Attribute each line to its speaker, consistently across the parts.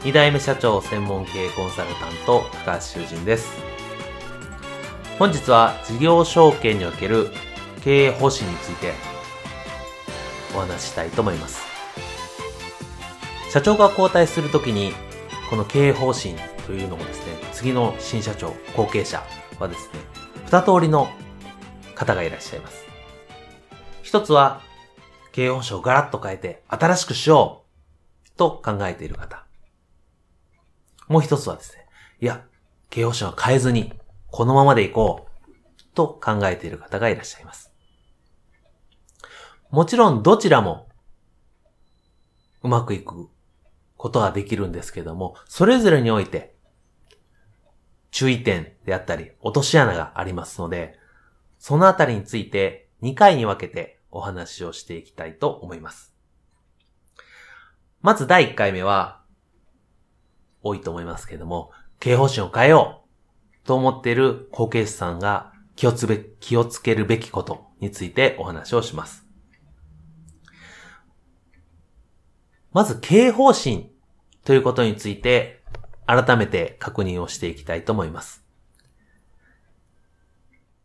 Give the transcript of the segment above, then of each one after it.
Speaker 1: 2代目社長専門経営コンサルタント高橋修人です。本日は事業承継における経営方針についてお話ししたいと思います。社長が交代するときにこの経営方針というのもですね次の新社長後継者はですね二通りの方がいらっしゃいます。一つは経営方針をガラッと変えて新しくしようと考えている方。もう一つはですね、いや、経営方針は変えずに、このままでいこう、と考えている方がいらっしゃいます。もちろんどちらも、うまくいくことはできるんですけども、それぞれにおいて、注意点であったり、落とし穴がありますので、そのあたりについて2回に分けてお話をしていきたいと思います。まず第1回目は、多いと思いますけれども、経営方針を変えようと思っている後継者さんが気をつべ、気をつけるべきことについてお話をします。まず経営方針ということについて改めて確認をしていきたいと思います。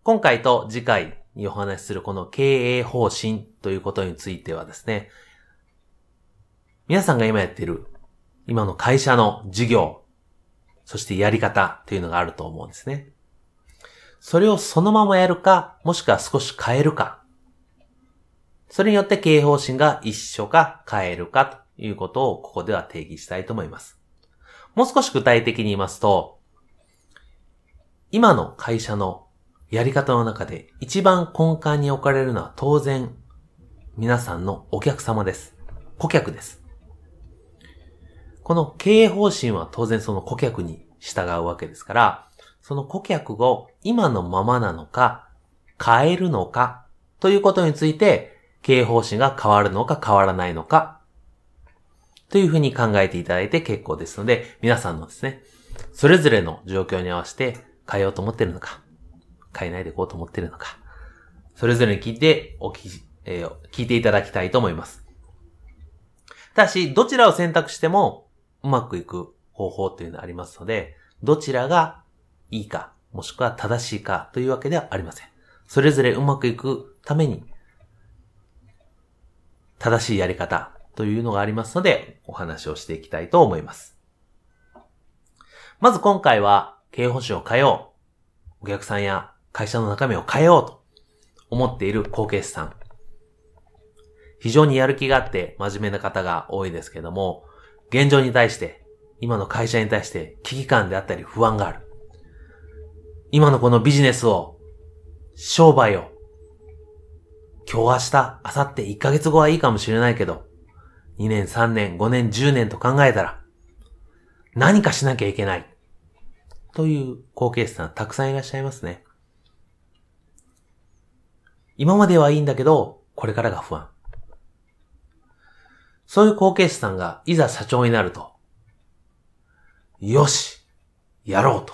Speaker 1: 今回と次回にお話しするこの経営方針ということについてはですね、皆さんが今やっている今の会社の事業、そしてやり方というのがあると思うんですね。それをそのままやるか、もしくは少し変えるか。それによって経営方針が一緒か変えるかということをここでは定義したいと思います。もう少し具体的に言いますと、今の会社のやり方の中で一番根幹に置かれるのは当然皆さんのお客様です。顧客です。この経営方針は当然その顧客に従うわけですから、その顧客を今のままなのか、変えるのか、ということについて、経営方針が変わるのか変わらないのか、というふうに考えていただいて結構ですので、皆さんのですね、それぞれの状況に合わせて変えようと思っているのか、変えないでいこうと思っているのか、それぞれに聞いて、お聞えー、聞いていただきたいと思います。ただし、どちらを選択しても、うまくいく方法というのがありますので、どちらがいいか、もしくは正しいかというわけではありません。それぞれうまくいくために、正しいやり方というのがありますので、お話をしていきたいと思います。まず今回は、経営方針を変えよう。お客さんや会社の中身を変えようと思っている後継者さん。非常にやる気があって真面目な方が多いですけども、現状に対して、今の会社に対して危機感であったり不安がある。今のこのビジネスを、商売を、今日明日、明後日、1ヶ月後はいいかもしれないけど、2年、3年、5年、10年と考えたら、何かしなきゃいけない。という後継者さんたくさんいらっしゃいますね。今まではいいんだけど、これからが不安。そういう後継者さんがいざ社長になると、よしやろうと。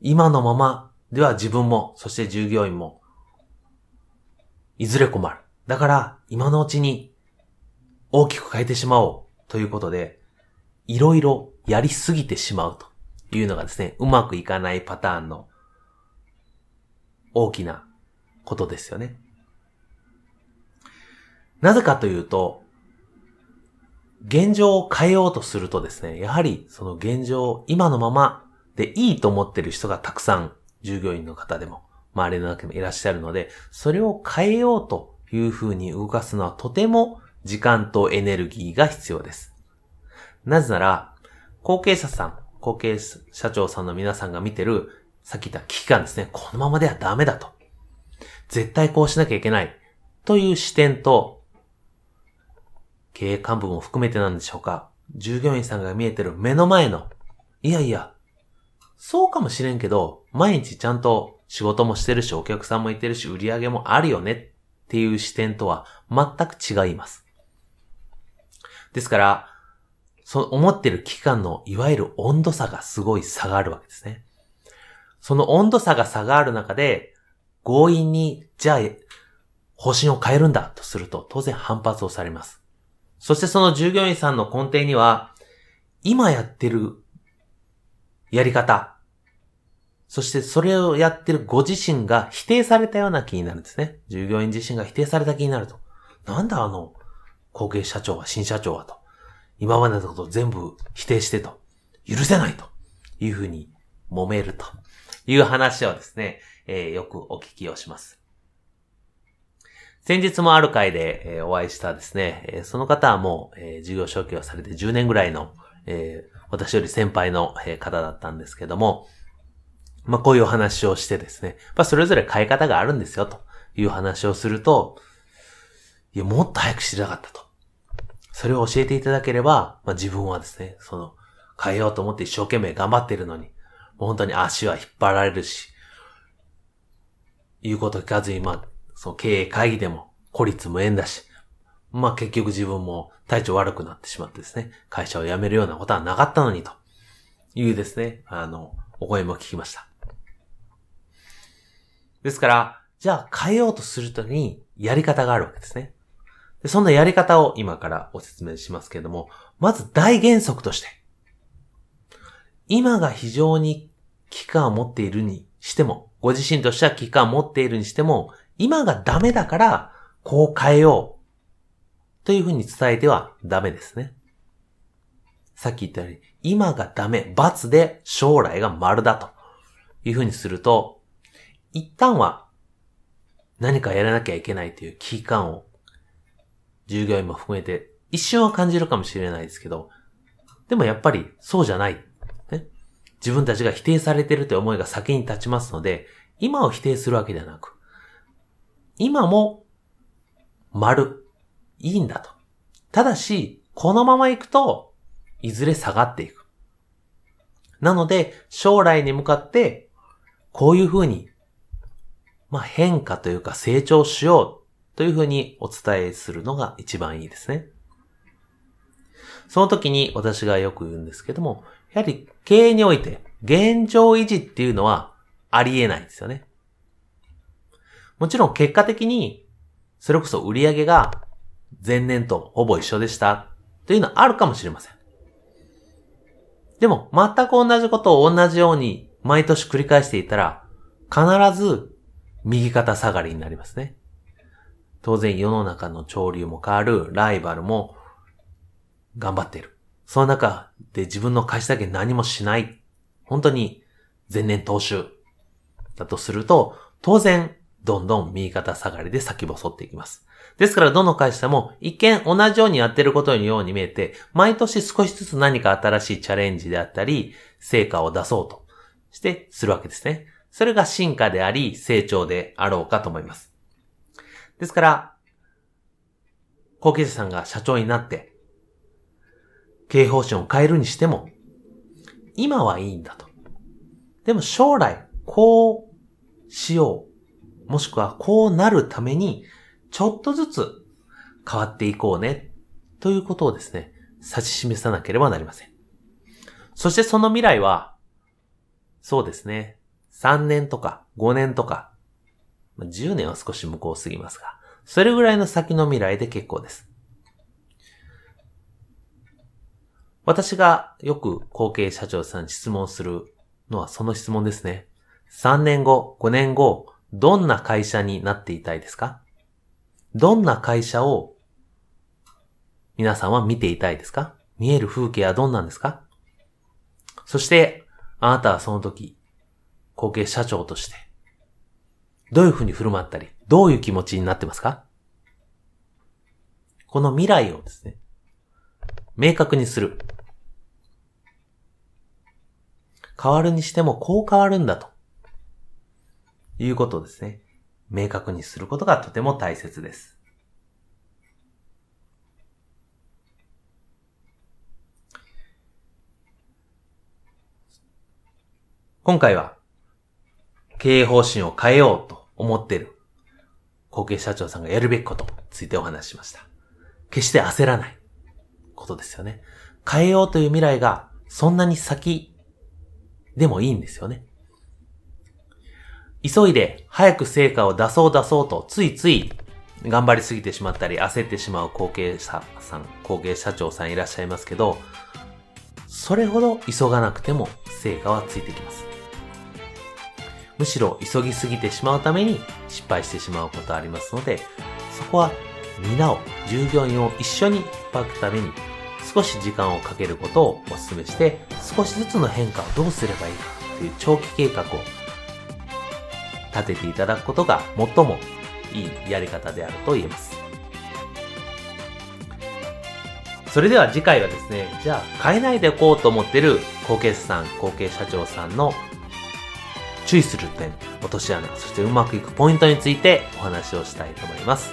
Speaker 1: 今のままでは自分も、そして従業員も、いずれ困る。だから、今のうちに大きく変えてしまおうということで、いろいろやりすぎてしまうというのがですね、うまくいかないパターンの大きなことですよね。なぜかというと、現状を変えようとするとですね、やはりその現状、今のままでいいと思ってる人がたくさん従業員の方でも周りの中にもいらっしゃるので、それを変えようというふうに動かすのはとても時間とエネルギーが必要です。なぜなら、後継者さん、後継社長さんの皆さんが見てる、さっき言った危機感ですね。このままではダメだと。絶対こうしなきゃいけない。という視点と、経営幹部も含めてなんでしょうか。従業員さんが見えてる目の前の、いやいや、そうかもしれんけど、毎日ちゃんと仕事もしてるし、お客さんもいてるし、売り上げもあるよねっていう視点とは全く違います。ですから、その思ってる期間のいわゆる温度差がすごい差があるわけですね。その温度差が差がある中で、強引に、じゃあ、方針を変えるんだとすると、当然反発をされます。そしてその従業員さんの根底には、今やってるやり方、そしてそれをやってるご自身が否定されたような気になるんですね。従業員自身が否定された気になると。なんだあの、後継社長は、新社長はと。今までのことを全部否定してと。許せないというふうに揉めるという話をですね、えー、よくお聞きをします。先日もある回で、えー、お会いしたですね、えー、その方はもう、えー、事業承継をされて10年ぐらいの、えー、私より先輩の、えー、方だったんですけども、まあ、こういうお話をしてですね、まあ、それぞれ変え方があるんですよ、という話をすると、いや、もっと早く知りたかったと。それを教えていただければ、まあ、自分はですね、その、変えようと思って一生懸命頑張っているのに、もう本当に足は引っ張られるし、言うこと聞かずに、まあ、その経営会議でも孤立無縁だし、まあ結局自分も体調悪くなってしまってですね、会社を辞めるようなことはなかったのにというですね、あの、お声も聞きました。ですから、じゃあ変えようとするときにやり方があるわけですね。でそんなやり方を今からお説明しますけれども、まず大原則として、今が非常に危機感を持っているにしても、ご自身としては危機感を持っているにしても、今がダメだから、こう変えよう。というふうに伝えてはダメですね。さっき言ったように、今がダメ、罰で将来が丸だというふうにすると、一旦は何かやらなきゃいけないという危機感を従業員も含めて一瞬は感じるかもしれないですけど、でもやっぱりそうじゃない。ね、自分たちが否定されてるという思いが先に立ちますので、今を否定するわけではなく、今も丸、いいんだと。ただし、このまま行くと、いずれ下がっていく。なので、将来に向かって、こういうふうに、まあ、変化というか成長しようというふうにお伝えするのが一番いいですね。その時に私がよく言うんですけども、やはり経営において現状維持っていうのはありえないんですよね。もちろん結果的に、それこそ売り上げが前年とほぼ一緒でしたというのはあるかもしれません。でも、全く同じことを同じように毎年繰り返していたら、必ず右肩下がりになりますね。当然世の中の潮流も変わる、ライバルも頑張っている。その中で自分の会社だけ何もしない。本当に前年踏襲だとすると、当然どんどん右肩下がりで先細っていきます。ですからどの会社も一見同じようにやってることのように見えて、毎年少しずつ何か新しいチャレンジであったり、成果を出そうとしてするわけですね。それが進化であり、成長であろうかと思います。ですから、後継者さんが社長になって、経営方針を変えるにしても、今はいいんだと。でも将来、こうしよう。もしくはこうなるために、ちょっとずつ変わっていこうね、ということをですね、指し示さなければなりません。そしてその未来は、そうですね、3年とか5年とか、10年は少し向こうすぎますが、それぐらいの先の未来で結構です。私がよく後継社長さんに質問するのはその質問ですね。3年後、5年後、どんな会社になっていたいですか？どんな会社を皆さんは見ていたいですか？見える風景はどんなんですか？そして、あなたはその時、後継社長として、どういうふうに振る舞ったり、どういう気持ちになってますか？この未来をですね、明確にする。変わるにしてもこう変わるんだと。いうことをですね、明確にすることがとても大切です。今回は、経営方針を変えようと思っている後継社長さんがやるべきことについてお話ししました。決して焦らないことですよね。変えようという未来がそんなに先でもいいんですよね。急いで早く成果を出そう出そうとついつい頑張りすぎてしまったり焦ってしまう後継者さん、後継社長さんいらっしゃいますけど、それほど急がなくても成果はついてきます。むしろ急ぎすぎてしまうために失敗してしまうことありますので、そこは皆を、従業員を一緒に引っ張くために少し時間をかけることをお勧めして、少しずつの変化をどうすればいいかという長期計画を立てていただくことが最もいいやり方であると言えます。それでは次回はですね、じゃあ変えないでおこうと思ってる後継さん、後継社長さんの注意する点、落とし穴、そしてうまくいくポイントについてお話をしたいと思います。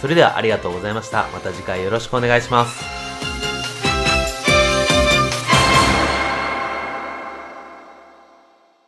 Speaker 1: それではありがとうございました。また次回よろしくお願いします。